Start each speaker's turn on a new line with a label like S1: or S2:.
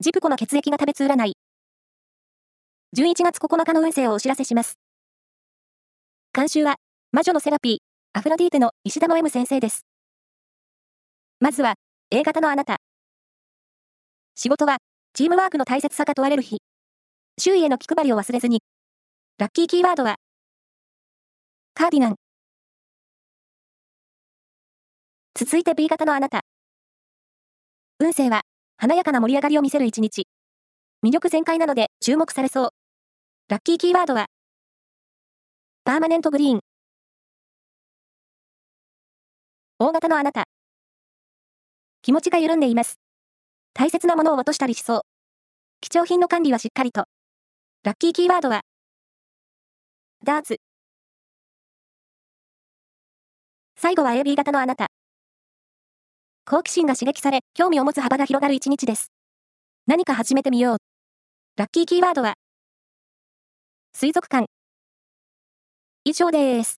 S1: ジプコの血液が食べつ占い。11月9日の運勢をお知らせします。監修は、魔女のセラピー、アフロディーテの石田の M 先生です。まずは、A 型のあなた。仕事は、チームワークの大切さが問われる日。周囲への気配りを忘れずに。ラッキーキーワードは、カーディガン。続いて B 型のあなた。運勢は、華やかな盛り上がりを見せる一日。魅力全開なので注目されそう。ラッキーキーワードは、パーマネントグリーン。大型のあなた。気持ちが緩んでいます。大切なものを落としたりしそう。貴重品の管理はしっかりと。ラッキーキーワードは、ダーツ。最後は AB 型のあなた。好奇心が刺激され、興味を持つ幅が広がる一日です。何か始めてみよう。ラッキーキーワードは、水族館。以上です。